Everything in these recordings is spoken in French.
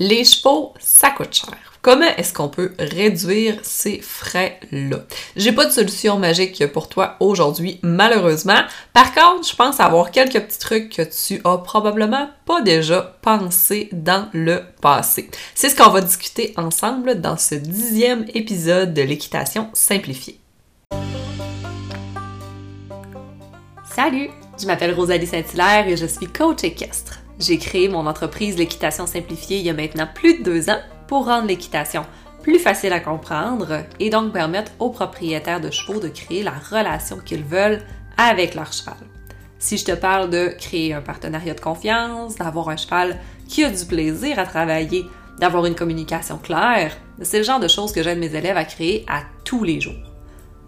Les chevaux, ça coûte cher. Comment est-ce qu'on peut réduire ces frais-là? J'ai pas de solution magique pour toi aujourd'hui, malheureusement. Par contre, je pense avoir quelques petits trucs que tu as probablement pas déjà pensé dans le passé. C'est ce qu'on va discuter ensemble dans ce dixième épisode de l'équitation simplifiée. Salut! Je m'appelle Rosalie Saint-Hilaire et je suis coach équestre. J'ai créé mon entreprise L'équitation simplifiée il y a maintenant plus de deux ans pour rendre l'équitation plus facile à comprendre et donc permettre aux propriétaires de chevaux de créer la relation qu'ils veulent avec leur cheval. Si je te parle de créer un partenariat de confiance, d'avoir un cheval qui a du plaisir à travailler, d'avoir une communication claire, c'est le genre de choses que j'aide mes élèves à créer à tous les jours.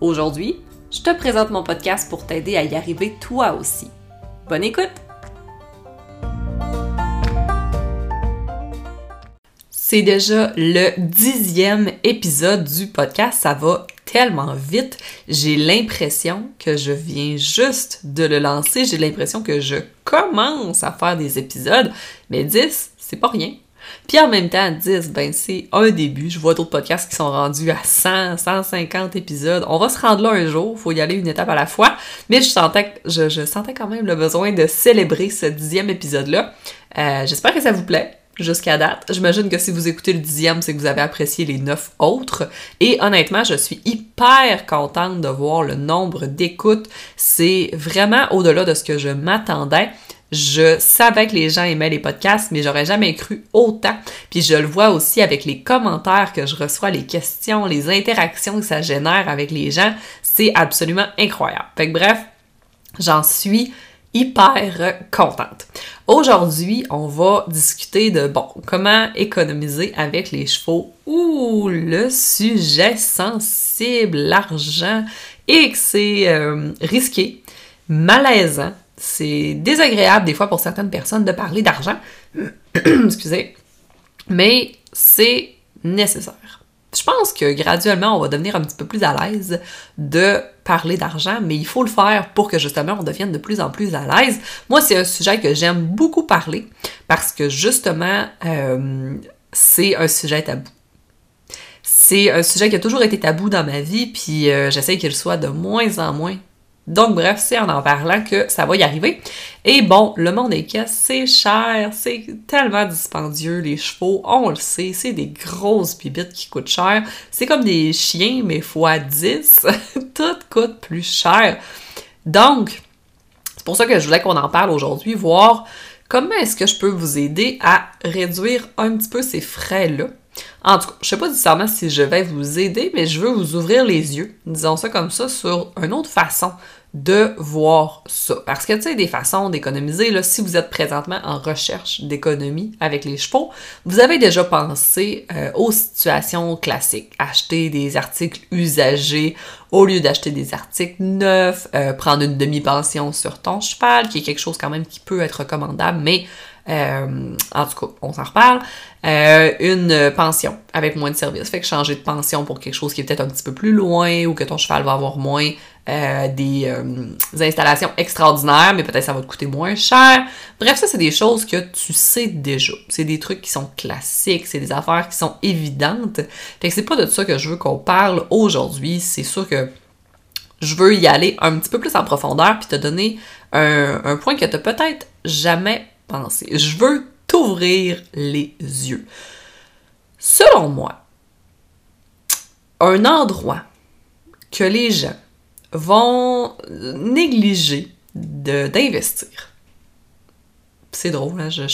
Aujourd'hui, je te présente mon podcast pour t'aider à y arriver toi aussi. Bonne écoute! C'est déjà le dixième épisode du podcast. Ça va tellement vite. J'ai l'impression que je viens juste de le lancer. J'ai l'impression que je commence à faire des épisodes. Mais 10, c'est pas rien. Puis en même temps, 10, ben c'est un début. Je vois d'autres podcasts qui sont rendus à 100, 150 épisodes. On va se rendre là un jour, faut y aller une étape à la fois. Mais je sentais, je sentais quand même le besoin de célébrer ce dixième épisode-là. Euh, J'espère que ça vous plaît jusqu'à date. J'imagine que si vous écoutez le dixième, c'est que vous avez apprécié les neuf autres. Et honnêtement, je suis hyper contente de voir le nombre d'écoutes. C'est vraiment au-delà de ce que je m'attendais. Je savais que les gens aimaient les podcasts, mais j'aurais jamais cru autant. Puis je le vois aussi avec les commentaires que je reçois, les questions, les interactions que ça génère avec les gens. C'est absolument incroyable. Fait que bref, j'en suis hyper contente. Aujourd'hui, on va discuter de, bon, comment économiser avec les chevaux. Ouh, le sujet sensible, l'argent, et que c'est euh, risqué, malaisant, c'est désagréable des fois pour certaines personnes de parler d'argent, excusez, mais c'est nécessaire. Je pense que graduellement, on va devenir un petit peu plus à l'aise de parler d'argent, mais il faut le faire pour que justement on devienne de plus en plus à l'aise. Moi, c'est un sujet que j'aime beaucoup parler parce que justement, euh, c'est un sujet tabou. C'est un sujet qui a toujours été tabou dans ma vie, puis euh, j'essaie qu'il soit de moins en moins donc bref, c'est en en parlant que ça va y arriver. Et bon, le monde des caisses, c'est cher, c'est tellement dispendieux, les chevaux, on le sait, c'est des grosses bibites qui coûtent cher. C'est comme des chiens, mais fois 10, tout coûte plus cher. Donc, c'est pour ça que je voulais qu'on en parle aujourd'hui, voir comment est-ce que je peux vous aider à réduire un petit peu ces frais-là. En tout cas, je sais pas nécessairement si je vais vous aider, mais je veux vous ouvrir les yeux, disons ça comme ça, sur une autre façon de voir ça. Parce que, tu sais, des façons d'économiser, là, si vous êtes présentement en recherche d'économie avec les chevaux, vous avez déjà pensé euh, aux situations classiques. Acheter des articles usagés au lieu d'acheter des articles neufs, euh, prendre une demi-pension sur ton cheval, qui est quelque chose quand même qui peut être recommandable, mais euh, en tout cas, on s'en reparle. Euh, une pension avec moins de services. Fait que changer de pension pour quelque chose qui est peut-être un petit peu plus loin ou que ton cheval va avoir moins euh, des, installations extraordinaires, mais peut-être ça va te coûter moins cher. Bref, ça, c'est des choses que tu sais déjà. C'est des trucs qui sont classiques, c'est des affaires qui sont évidentes. Fait que c'est pas de ça que je veux qu'on parle aujourd'hui. C'est sûr que je veux y aller un petit peu plus en profondeur puis te donner un, un point que tu peut-être jamais Je veux t'ouvrir les yeux. Selon moi, un endroit que les gens vont négliger d'investir. C'est drôle, hein? Je,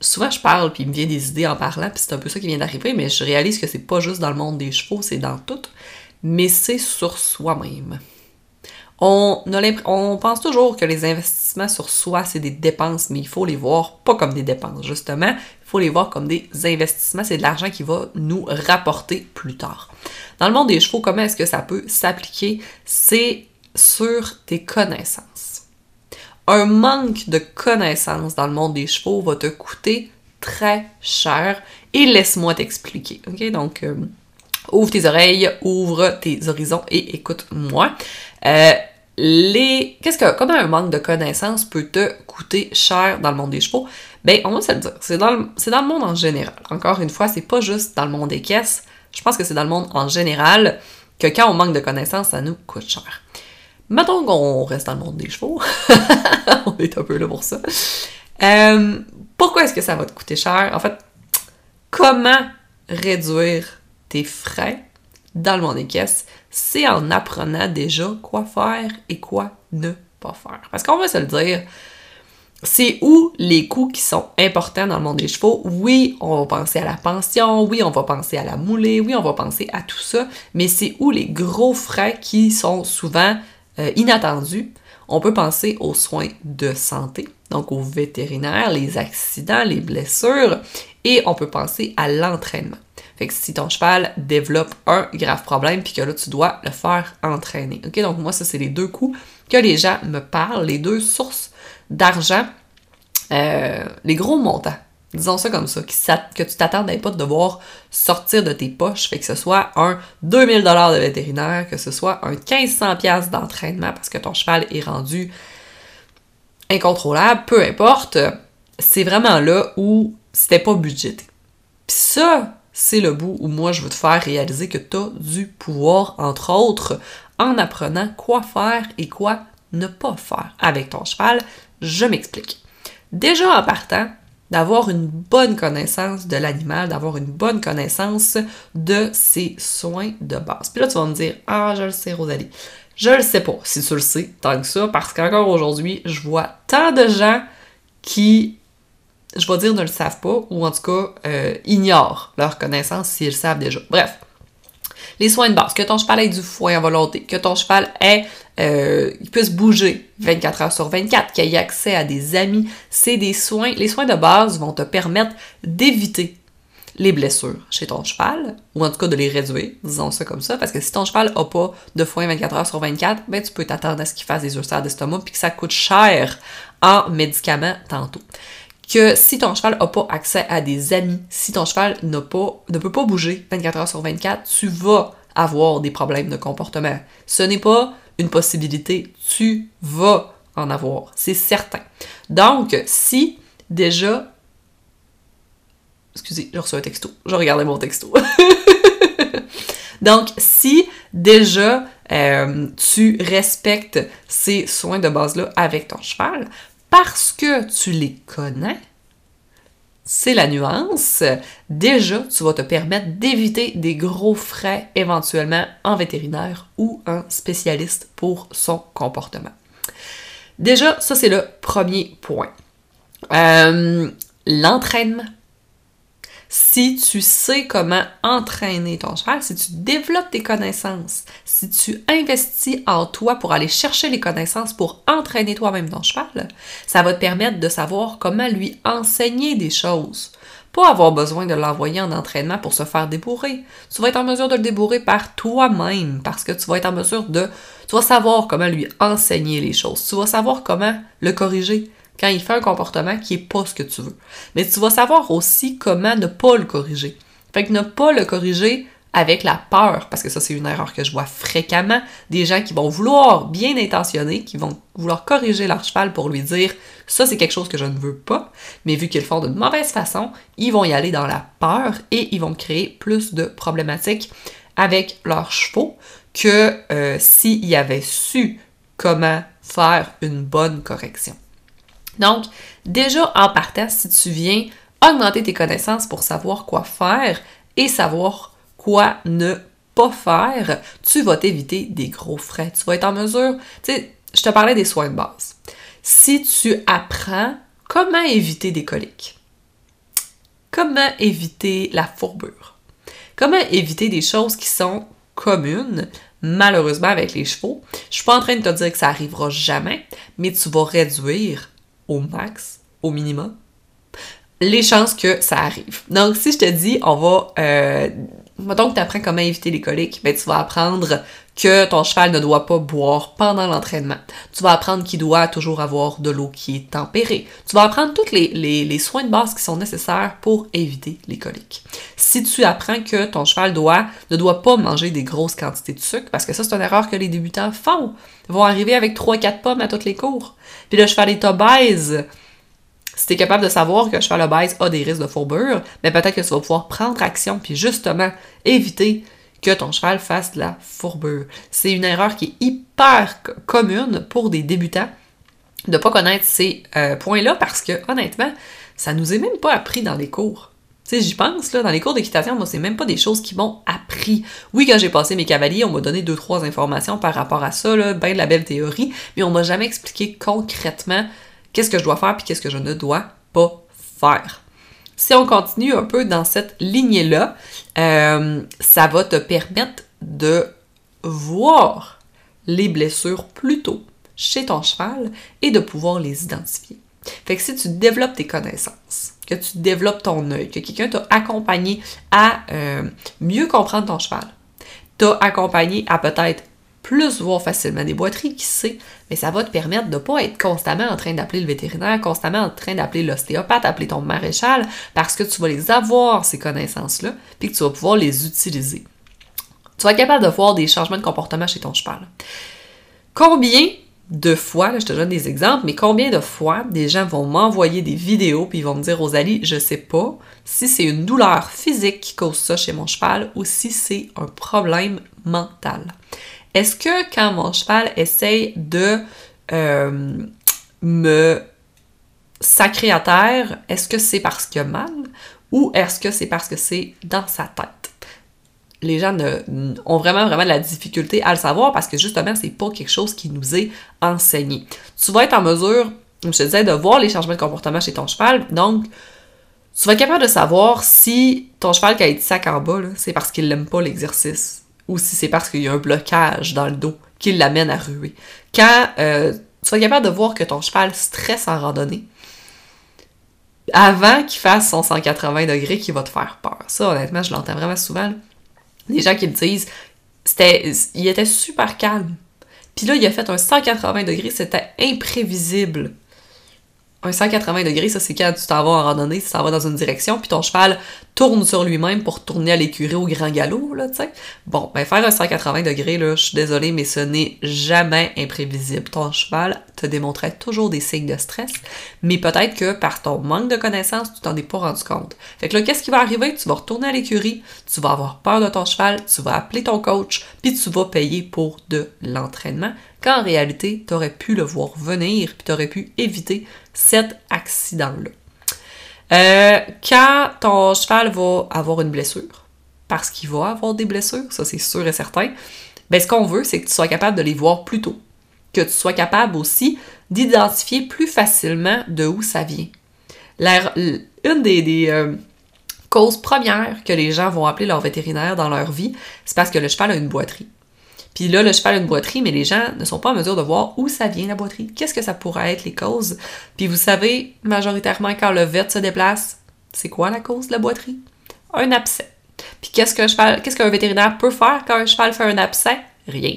souvent je parle puis il me vient des idées en parlant puis c'est un peu ça qui vient d'arriver, mais je réalise que c'est pas juste dans le monde des chevaux, c'est dans tout, mais c'est sur soi-même. On, pense toujours que les investissements sur soi, c'est des dépenses, mais il faut les voir pas comme des dépenses, justement. Il faut les voir comme des investissements. C'est de l'argent qui va nous rapporter plus tard. Dans le monde des chevaux, comment est-ce que ça peut s'appliquer? C'est sur tes connaissances. Un manque de connaissances dans le monde des chevaux va te coûter très cher et laisse-moi t'expliquer. OK? Donc, euh, ouvre tes oreilles, ouvre tes horizons et écoute-moi. Euh, les qu'est-ce que comment un manque de connaissances peut te coûter cher dans le monde des chevaux? Ben on va se le dire, c'est dans le, c'est dans le monde en général. Encore une fois, c'est pas juste dans le monde des caisses. Je pense que c'est dans le monde en général que quand on manque de connaissances, ça nous coûte cher. Mettons qu'on reste dans le monde des chevaux. on est un peu là pour ça. Euh, pourquoi est-ce que ça va te coûter cher? En fait, comment réduire tes frais dans le monde des caisses? C'est en apprenant déjà quoi faire et quoi ne pas faire. Parce qu'on va se le dire, c'est où les coûts qui sont importants dans le monde des chevaux. Oui, on va penser à la pension, oui, on va penser à la moulée, oui, on va penser à tout ça, mais c'est où les gros frais qui sont souvent euh, inattendus. On peut penser aux soins de santé, donc aux vétérinaires, les accidents, les blessures, et on peut penser à l'entraînement. Fait que si ton cheval développe un grave problème, puis que là, tu dois le faire entraîner. OK? Donc, moi, ça, c'est les deux coûts que les gens me parlent, les deux sources d'argent, euh, les gros montants, disons ça comme ça, que tu t'attendais pas de devoir sortir de tes poches, fait que ce soit un 2000 dollars de vétérinaire, que ce soit un 1500 pièces d'entraînement parce que ton cheval est rendu incontrôlable, peu importe, c'est vraiment là où c'était pas budgété. Puis ça, c'est le bout où moi je veux te faire réaliser que tu as du pouvoir, entre autres, en apprenant quoi faire et quoi ne pas faire avec ton cheval. Je m'explique. Déjà en partant, d'avoir une bonne connaissance de l'animal, d'avoir une bonne connaissance de ses soins de base. Puis là, tu vas me dire, ah, je le sais, Rosalie. Je le sais pas si tu le sais tant que ça, parce qu'encore aujourd'hui, je vois tant de gens qui, je vais dire, ne le savent pas, ou en tout cas, euh, ignorent leur connaissance s'ils le savent déjà. Bref, les soins de base, que ton cheval ait du foin à volonté, que ton cheval ait, euh, puisse bouger 24 heures sur 24, qu'il ait accès à des amis, c'est des soins. Les soins de base vont te permettre d'éviter les blessures chez ton cheval, ou en tout cas de les réduire, disons ça comme ça, parce que si ton cheval n'a pas de foin 24 heures sur 24, ben tu peux t'attendre à ce qu'il fasse des ulcères d'estomac puis que ça coûte cher en médicaments tantôt que si ton cheval n'a pas accès à des amis, si ton cheval ne peut pas bouger 24 heures sur 24, tu vas avoir des problèmes de comportement. Ce n'est pas une possibilité, tu vas en avoir, c'est certain. Donc, si déjà... Excusez, je reçois un texto. Je regardais mon texto. Donc, si déjà euh, tu respectes ces soins de base-là avec ton cheval, parce que tu les connais, c'est la nuance, déjà tu vas te permettre d'éviter des gros frais éventuellement en vétérinaire ou en spécialiste pour son comportement. Déjà, ça c'est le premier point. Euh, l'entraînement si tu sais comment entraîner ton cheval, si tu développes tes connaissances, si tu investis en toi pour aller chercher les connaissances pour entraîner toi-même ton cheval, ça va te permettre de savoir comment lui enseigner des choses. Pas avoir besoin de l'envoyer en entraînement pour se faire débourrer. Tu vas être en mesure de le débourrer par toi-même parce que tu vas être en mesure de... Tu vas savoir comment lui enseigner les choses. Tu vas savoir comment le corriger quand il fait un comportement qui est pas ce que tu veux. Mais tu vas savoir aussi comment ne pas le corriger. Fait que ne pas le corriger avec la peur, parce que ça c'est une erreur que je vois fréquemment, des gens qui vont vouloir bien intentionner, qui vont vouloir corriger leur cheval pour lui dire ça c'est quelque chose que je ne veux pas, mais vu qu'ils le font d'une mauvaise façon, ils vont y aller dans la peur et ils vont créer plus de problématiques avec leurs chevaux que euh, s'ils avaient su comment faire une bonne correction. Donc, déjà en partant, si tu viens augmenter tes connaissances pour savoir quoi faire et savoir quoi ne pas faire, tu vas t'éviter des gros frais. Tu vas être en mesure, tu sais, je te parlais des soins de base. Si tu apprends comment éviter des coliques, comment éviter la fourbure, comment éviter des choses qui sont communes, malheureusement avec les chevaux, je suis pas en train de te dire que ça arrivera jamais, mais tu vas réduire au max, au minimum, les chances que ça arrive. Donc, si je te dis, on va... Euh, mettons que tu apprends comment éviter les coliques, ben, tu vas apprendre que ton cheval ne doit pas boire pendant l'entraînement. Tu vas apprendre qu'il doit toujours avoir de l'eau qui est tempérée. Tu vas apprendre tous les, soins de base qui sont nécessaires pour éviter les coliques. Si tu apprends que ton cheval doit, ne doit pas manger des grosses quantités de sucre, parce que ça, c'est une erreur que les débutants font. Ils vont arriver avec 3-4 pommes à toutes les cours. Puis le cheval est obèse. Si tu es capable de savoir que le cheval obèse a des risques de fourbure, mais ben peut-être que tu vas pouvoir prendre action puis justement éviter que ton cheval fasse de la fourbure. C'est une erreur qui est hyper commune pour des débutants de ne pas connaître ces euh, points-là parce que honnêtement, ça nous est même pas appris dans les cours. Tu sais, j'y pense, dans les cours d'équitation, moi, c'est même pas des choses qui m'ont appris. Oui, quand j'ai passé mes cavaliers, on m'a donné deux, trois informations par rapport à ça, ben de la belle théorie, mais on m'a jamais expliqué concrètement qu'est-ce que je dois faire puis qu'est-ce que je ne dois pas faire. Si on continue un peu dans cette lignée-là, euh, ça va te permettre de voir les blessures plus tôt chez ton cheval et de pouvoir les identifier. Fait que si tu développes tes connaissances, que tu développes ton œil, que quelqu'un t'a accompagné à euh, mieux comprendre ton cheval, t'a accompagné à peut-être plus voir facilement des boiteries, qui sait, mais ça va te permettre de ne pas être constamment en train d'appeler le vétérinaire, constamment en train d'appeler l'ostéopathe, appeler ton maréchal, parce que tu vas les avoir, ces connaissances-là, puis que tu vas pouvoir les utiliser. Tu vas être capable de voir des changements de comportement chez ton cheval. Combien de fois, je te donne des exemples, mais combien de fois des gens vont m'envoyer des vidéos puis ils vont me dire Rosalie, je sais pas si c'est une douleur physique qui cause ça chez mon cheval ou si c'est un problème mental. Est-ce que quand mon cheval essaye de euh, me sacrer à terre, est-ce que c'est parce qu'il a mal ou est-ce que c'est parce que c'est dans sa tête? Les gens ont vraiment, vraiment de la difficulté à le savoir parce que justement, c'est pas quelque chose qui nous est enseigné. Tu vas être en mesure, je te disais, de voir les changements de comportement chez ton cheval. Donc, tu vas être capable de savoir si ton cheval qui a été sac en bas, c'est parce qu'il n'aime pas l'exercice ou si c'est parce qu'il y a un blocage dans le dos qui l'amène à ruer. Quand euh, tu être capable de voir que ton cheval stresse en randonnée, avant qu'il fasse son 180 degrés qui va te faire peur. Ça, honnêtement, je l'entends vraiment souvent. Les gens qui me disent, c'était, il était super calme. Puis là, il a fait un 180 degrés, c'était imprévisible un 180 degrés, ça c'est quand tu t'en vas en randonnée, tu t'en vas dans une direction, puis ton cheval tourne sur lui-même pour tourner à l'écurie au grand galop, là, tu sais. Bon, ben faire un 180 degrés, là, je suis désolée, mais ce n'est jamais imprévisible. Ton cheval te démontrait toujours des signes de stress, mais peut-être que par ton manque de connaissances, tu t'en es pas rendu compte. Fait que là, qu'est-ce qui va arriver? Tu vas retourner à l'écurie, tu vas avoir peur de ton cheval, tu vas appeler ton coach, puis tu vas payer pour de l'entraînement quand en réalité, tu aurais pu le voir venir, puis tu aurais pu éviter cet accident-là. Euh, quand ton cheval va avoir une blessure, parce qu'il va avoir des blessures, ça c'est sûr et certain, ben ce qu'on veut, c'est que tu sois capable de les voir plus tôt. Que tu sois capable aussi d'identifier plus facilement de où ça vient. une des, euh, causes premières que les gens vont appeler leur vétérinaire dans leur vie, c'est parce que le cheval a une boiterie. Puis là, le cheval a une boiterie, mais les gens ne sont pas en mesure de voir où ça vient la boiterie. Qu'est-ce que ça pourrait être les causes? Puis vous savez, majoritairement, quand le vet se déplace, c'est quoi la cause de la boiterie? Un abcès. Puis qu'est-ce qu'un cheval, qu'est-ce qu'un vétérinaire peut faire quand un cheval fait un abcès? Rien.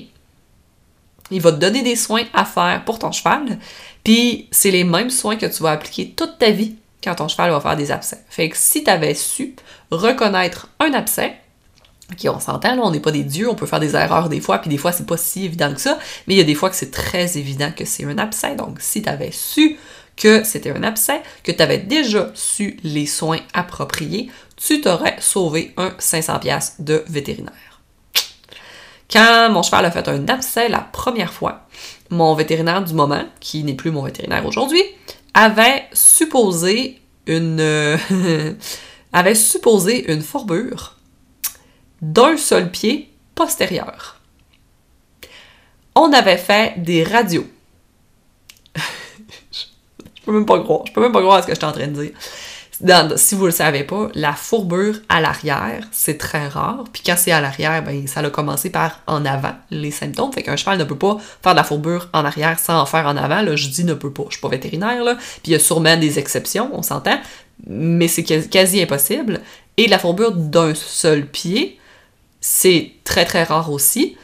Il va te donner des soins à faire pour ton cheval, puis c'est les mêmes soins que tu vas appliquer toute ta vie quand ton cheval va faire des abcès. Fait que si tu avais su reconnaître un abcès, OK, on s'entend, là, on n'est pas des dieux, on peut faire des erreurs des fois, puis des fois, c'est pas si évident que ça, mais il y a des fois que c'est très évident que c'est un abcès. Donc, si tu avais su que c'était un abcès, que tu avais déjà su les soins appropriés, tu t'aurais sauvé un 500$ de vétérinaire. Quand mon cheval a fait un abcès la première fois, mon vétérinaire du moment, qui n'est plus mon vétérinaire aujourd'hui, avait supposé une avait supposé une fourbure d'un seul pied postérieur. On avait fait des radios. je peux même pas croire. Je peux même pas croire à ce que je suis en train de dire. si vous le savez pas, la fourbure à l'arrière, c'est très rare. Puis quand c'est à l'arrière, ben, ça a commencé par en avant, les symptômes. Fait qu'un cheval ne peut pas faire de la fourbure en arrière sans en faire en avant. Là, je dis ne peut pas. Je suis pas vétérinaire, là. Puis il y a sûrement des exceptions, on s'entend. Mais c'est quasi impossible. Et la fourbure d'un seul pied, c'est très très rare aussi.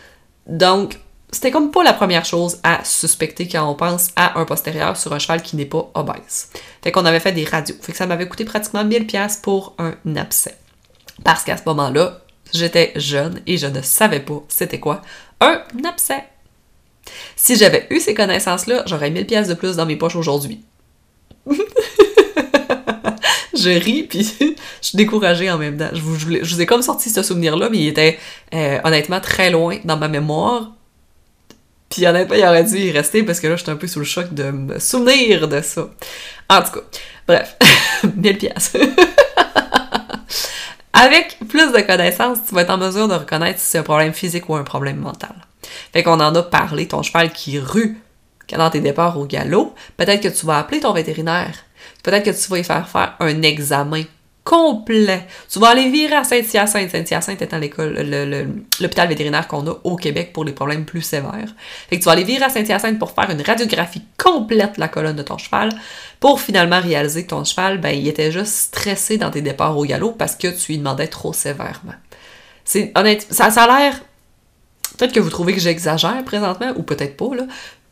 Donc, c'était comme pas la première chose à suspecter quand on pense à un postérieur sur un cheval qui n'est pas obèse. Fait qu'on avait fait des radios. Fait que ça m'avait coûté pratiquement 1000 pièces pour un abcès. Parce qu'à ce moment-là, j'étais jeune et je ne savais pas c'était quoi un abcès. Si j'avais eu ces connaissances-là, j'aurais 1000 pièces de plus dans mes poches aujourd'hui. je ris, puis je suis découragée en même temps. Je vous, ai comme sorti ce souvenir-là, mais il était euh, honnêtement très loin dans ma mémoire. Puis honnêtement, il aurait dû y rester parce que là, j'étais un peu sous le choc de me souvenir de ça. En tout cas, bref, 1000 pièces. Avec plus de connaissances, tu vas être en mesure de reconnaître si c'est un problème physique ou un problème mental. Fait qu'on en a parlé, ton cheval qui rue dans tes départs au galop, peut-être que tu vas appeler ton vétérinaire. Peut-être que tu vas y faire faire un examen complet. Tu vas aller virer à Saint-Hyacinthe. Saint-Hyacinthe étant l'école, l'hôpital vétérinaire qu'on a au Québec pour les problèmes plus sévères. Fait que tu vas aller virer à Saint-Hyacinthe pour faire une radiographie complète de la colonne de ton cheval pour finalement réaliser que ton cheval, ben, il était juste stressé dans tes départs au galop parce que tu lui demandais trop sévèrement. C'est honnête, ça, ça a l'air Peut-être que vous trouvez que j'exagère présentement, ou peut-être pas, là.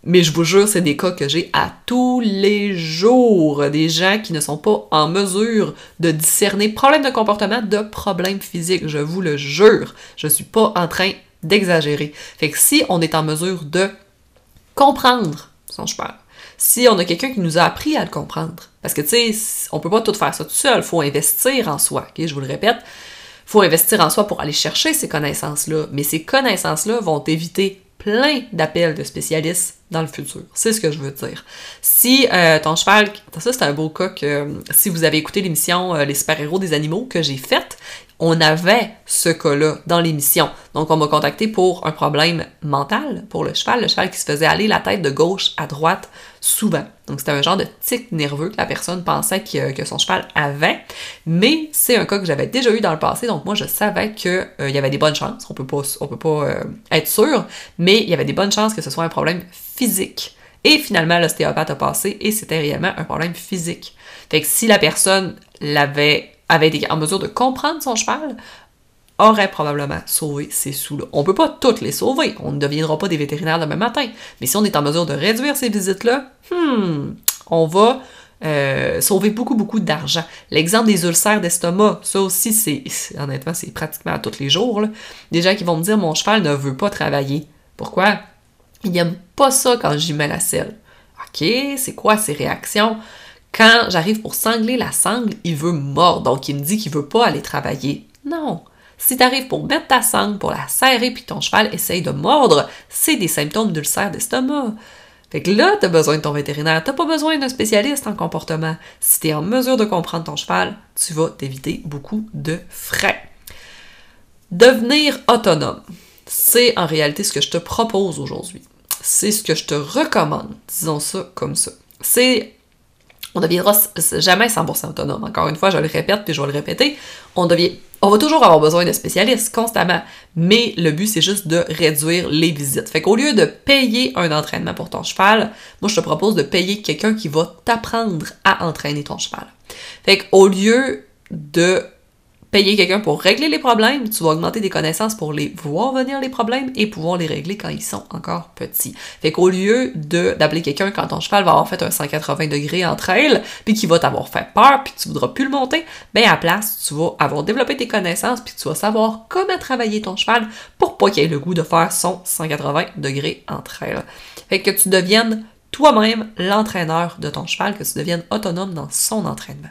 Mais je vous jure, c'est des cas que j'ai à tous les jours. Des gens qui ne sont pas en mesure de discerner problème de comportement de problème physique. Je vous le jure. Je suis pas en train d'exagérer. Fait que si on est en mesure de comprendre son cheval, si on a quelqu'un qui nous a appris à le comprendre, parce que tu sais, on peut pas tout faire ça tout seul, faut investir en soi? Je vous le répète, faut investir en soi pour aller chercher ces connaissances-là, mais ces connaissances-là vont éviter plein d'appels de spécialistes dans le futur. C'est ce que je veux dire. Si euh, ton cheval, ça c'est un beau cas que si vous avez écouté l'émission euh, Les super-héros des animaux que j'ai faite, on avait ce cas-là dans l'émission. Donc, on m'a contacté pour un problème mental pour le cheval, le cheval qui se faisait aller la tête de gauche à droite souvent. Donc, c'était un genre de tic nerveux que la personne pensait que, son cheval avait, mais c'est un cas que j'avais déjà eu dans le passé, donc moi, je savais qu'il euh, y avait des bonnes chances, on peut pas, on peut pas euh, être sûr, mais il y avait des bonnes chances que ce soit un problème physique. Et finalement, l'ostéopathe a passé et c'était réellement un problème physique. Fait que si la personne l'avait avait été en mesure de comprendre son cheval, aurait probablement sauvé ces sous-là. On peut pas toutes les sauver, on ne deviendra pas des vétérinaires demain matin, mais si on est en mesure de réduire ces visites-là, hmm, on va euh, sauver beaucoup, beaucoup d'argent. L'exemple des ulcères d'estomac, ça aussi, c'est honnêtement, c'est pratiquement à tous les jours. Des gens qui vont me dire mon cheval ne veut pas travailler. Pourquoi? Il n'aime pas ça quand j'y mets la selle. OK, c'est quoi ces réactions? Quand j'arrive pour sangler la sangle, il veut mordre, donc il me dit qu'il veut pas aller travailler. Non. Si tu arrives pour mettre ta sangle, pour la serrer, puis ton cheval essaye de mordre, c'est des symptômes d'ulcère d'estomac. Fait que là, t'as besoin de ton vétérinaire, t'as pas besoin d'un spécialiste en comportement. Si t'es en mesure de comprendre ton cheval, tu vas t'éviter beaucoup de frais. Devenir autonome, c'est en réalité ce que je te propose aujourd'hui. C'est ce que je te recommande, disons ça comme ça. C'est on deviendra jamais 100% autonome. Encore une fois, je le répète puis je vais le répéter, on devient on va toujours avoir besoin de spécialistes constamment, mais le but c'est juste de réduire les visites. Fait qu'au lieu de payer un entraînement pour ton cheval, moi je te propose de payer quelqu'un qui va t'apprendre à entraîner ton cheval. Fait qu'au lieu de payer quelqu'un pour régler les problèmes, tu vas augmenter des connaissances pour les voir venir les problèmes et pouvoir les régler quand ils sont encore petits. Fait qu'au lieu de d'appeler quelqu'un quand ton cheval va avoir fait un 180 degrés entre elles, puis qu'il va t'avoir fait peur, puis tu voudras plus le monter, ben à place, tu vas avoir développé tes connaissances, puis tu vas savoir comment travailler ton cheval pour pas qu'il ait le goût de faire son 180 degrés entre elles. Fait que tu deviennes toi-même l'entraîneur de ton cheval, que tu deviennes autonome dans son entraînement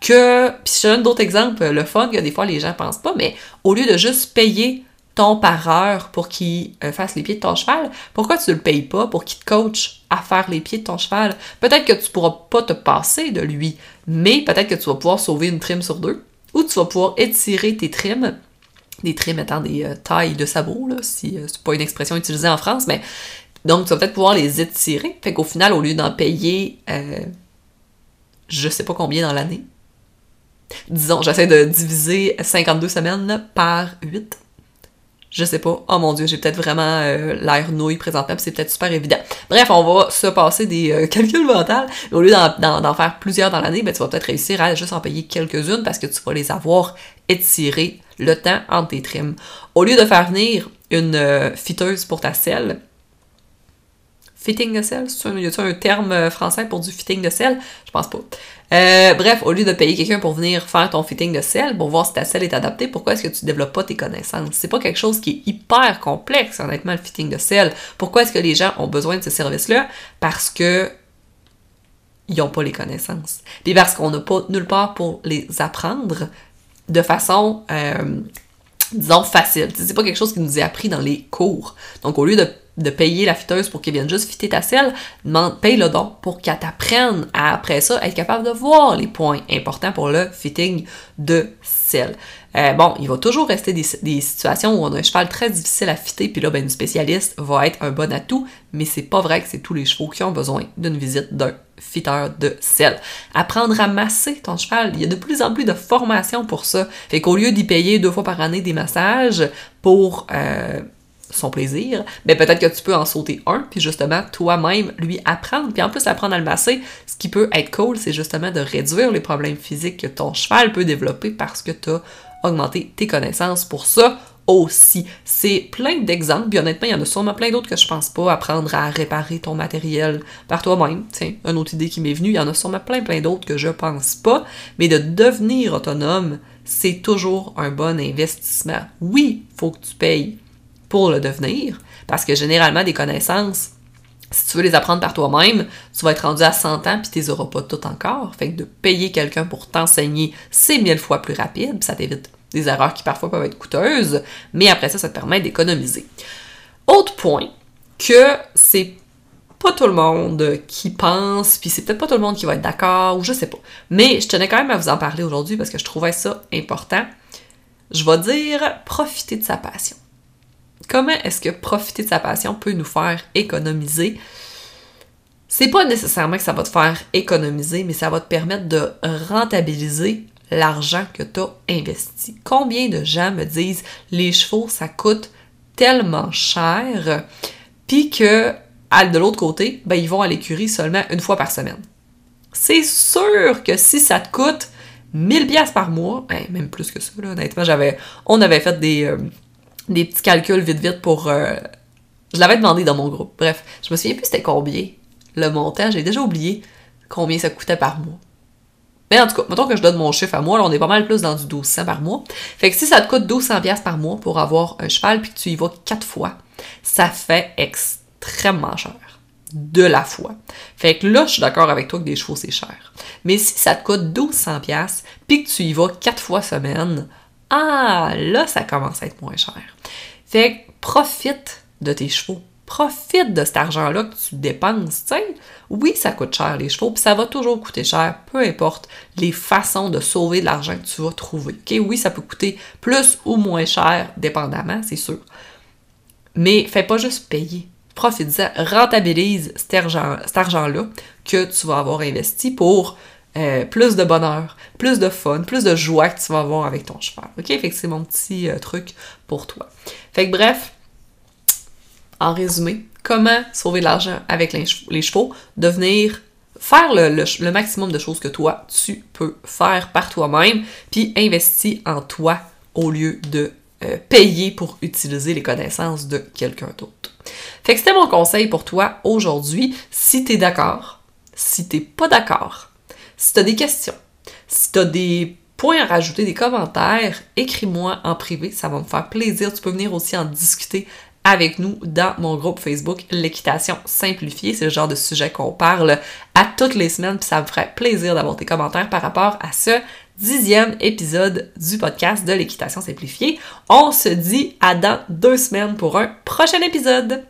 que, puis je donne d'autres exemples, le fun que des fois les gens pensent pas, mais au lieu de juste payer ton pareur pour qu'il euh, fasse les pieds de ton cheval, pourquoi tu le payes pas pour qu'il te coach à faire les pieds de ton cheval? Peut-être que tu pourras pas te passer de lui, mais peut-être que tu vas pouvoir sauver une trim sur deux, ou tu vas pouvoir étirer tes trims, des trims étant des euh, tailles de sabots, là, si euh, c'est pas une expression utilisée en France, mais donc tu vas peut-être pouvoir les étirer, fait qu'au final, au lieu d'en payer je sais pas combien dans l'année, disons, j'essaie de diviser 52 semaines par 8. Je sais pas. Oh mon dieu, j'ai peut-être vraiment euh, l'air nouille présentement, c'est peut-être super évident. Bref, on va se passer des euh, calculs mentaux. Au lieu d'en faire plusieurs dans l'année, ben, tu vas peut-être réussir à juste en payer quelques-unes parce que tu vas les avoir étirées le temps entre tes trims. Au lieu de faire venir une euh, fiteuse pour ta selle, fitting de sel, y a un terme euh, français pour du fitting de sel? Je pense pas. Euh, bref, au lieu de payer quelqu'un pour venir faire ton fitting de sel, pour voir si ta selle est adaptée, pourquoi est-ce que tu développes pas tes connaissances? C'est pas quelque chose qui est hyper complexe, honnêtement, le fitting de sel. Pourquoi est-ce que les gens ont besoin de ce service-là? Parce que ils n'ont pas les connaissances. Et parce qu'on n'a pas nulle part pour les apprendre de façon, euh, disons, facile. C'est pas quelque chose qui nous est appris dans les cours. Donc, au lieu de de payer la fiteuse pour qu'elle vienne juste fitter ta selle, paye le don pour qu'elle t'apprenne à, après ça, être capable de voir les points importants pour le fitting de selle. Euh, bon, il va toujours rester des, situations où on a un cheval très difficile à fitter, puis là, ben, une spécialiste va être un bon atout, mais c'est pas vrai que c'est tous les chevaux qui ont besoin d'une visite d'un fiteur de selle. Apprendre à masser ton cheval, il y a de plus en plus de formations pour ça. Fait qu'au lieu d'y payer deux fois par année des massages pour euh, son plaisir, mais peut-être que tu peux en sauter un, puis justement toi-même lui apprendre, puis en plus apprendre à le masser. Ce qui peut être cool, c'est justement de réduire les problèmes physiques que ton cheval peut développer parce que tu as augmenté tes connaissances pour ça aussi. C'est plein d'exemples, puis honnêtement, il y en a sûrement plein d'autres que je pense pas. Apprendre à réparer ton matériel par toi-même, tiens, une autre idée qui m'est venue. Il y en a sûrement plein plein d'autres que je pense pas, mais de devenir autonome, c'est toujours un bon investissement. Oui, faut que tu payes pour le devenir, parce que généralement, des connaissances, si tu veux les apprendre par toi-même, tu vas être rendu à 100 ans puis tu les auras pas toutes encore. Fait que de payer quelqu'un pour t'enseigner, c'est mille fois plus rapide, ça t'évite des erreurs qui parfois peuvent être coûteuses, mais après ça, ça te permet d'économiser. Autre point, que c'est pas tout le monde qui pense, puis c'est peut-être pas tout le monde qui va être d'accord, ou je sais pas. Mais je tenais quand même à vous en parler aujourd'hui parce que je trouvais ça important. Je vais dire profiter de sa passion. Comment est-ce que profiter de sa passion peut nous faire économiser? C'est pas nécessairement que ça va te faire économiser, mais ça va te permettre de rentabiliser l'argent que tu as investi. Combien de gens me disent les chevaux, ça coûte tellement cher, puis que de l'autre côté, ben, ils vont à l'écurie seulement une fois par semaine. C'est sûr que si ça te coûte 1000 pièces par mois, ben, même plus que ça, honnêtement, j'avais, on avait fait des, euh, des petits calculs vite vite pour... Euh, je l'avais demandé dans mon groupe. Bref, je me souviens plus c'était combien le montant. J'ai déjà oublié combien ça coûtait par mois. Mais en tout cas, mettons que je donne mon chiffre à moi, là, on est pas mal plus dans du 1200 par mois. Fait que si ça te coûte 1200 pièces par mois pour avoir un cheval puis que tu y vas quatre fois, ça fait extrêmement cher. De la fois. Fait que là, je suis d'accord avec toi que des chevaux, c'est cher. Mais si ça te coûte 1200 pièces puis que tu y vas quatre fois semaine, ah, là, ça commence à être moins cher. Fait que profite de tes chevaux. Profite de cet argent-là que tu dépenses. oui, ça coûte cher les chevaux, puis ça va toujours coûter cher, peu importe les façons de sauver de l'argent que tu vas trouver. Oui, ça peut coûter plus ou moins cher, dépendamment, c'est sûr. Mais fais pas juste payer. Profite-en, rentabilise cet argent-là que tu vas avoir investi pour euh, plus de bonheur, plus de fun, plus de joie que tu vas avoir avec ton cheval. OK? Fait que c'est mon petit euh, truc pour toi. Fait que bref, en résumé, comment sauver de l'argent avec les chevaux? Devenir faire le, maximum de choses que toi, tu peux faire par toi-même, puis investir en toi au lieu de euh, payer pour utiliser les connaissances de quelqu'un d'autre. Fait que c'était mon conseil pour toi aujourd'hui. Si tu es d'accord, si t'es pas d'accord, si tu as des questions, si tu as des points à rajouter, des commentaires, écris-moi en privé, ça va me faire plaisir. Tu peux venir aussi en discuter avec nous dans mon groupe Facebook L'équitation simplifiée. C'est le genre de sujet qu'on parle à toutes les semaines, puis ça me ferait plaisir d'avoir tes commentaires par rapport à ce dixième épisode du podcast de l'équitation simplifiée. On se dit à dans deux semaines pour un prochain épisode.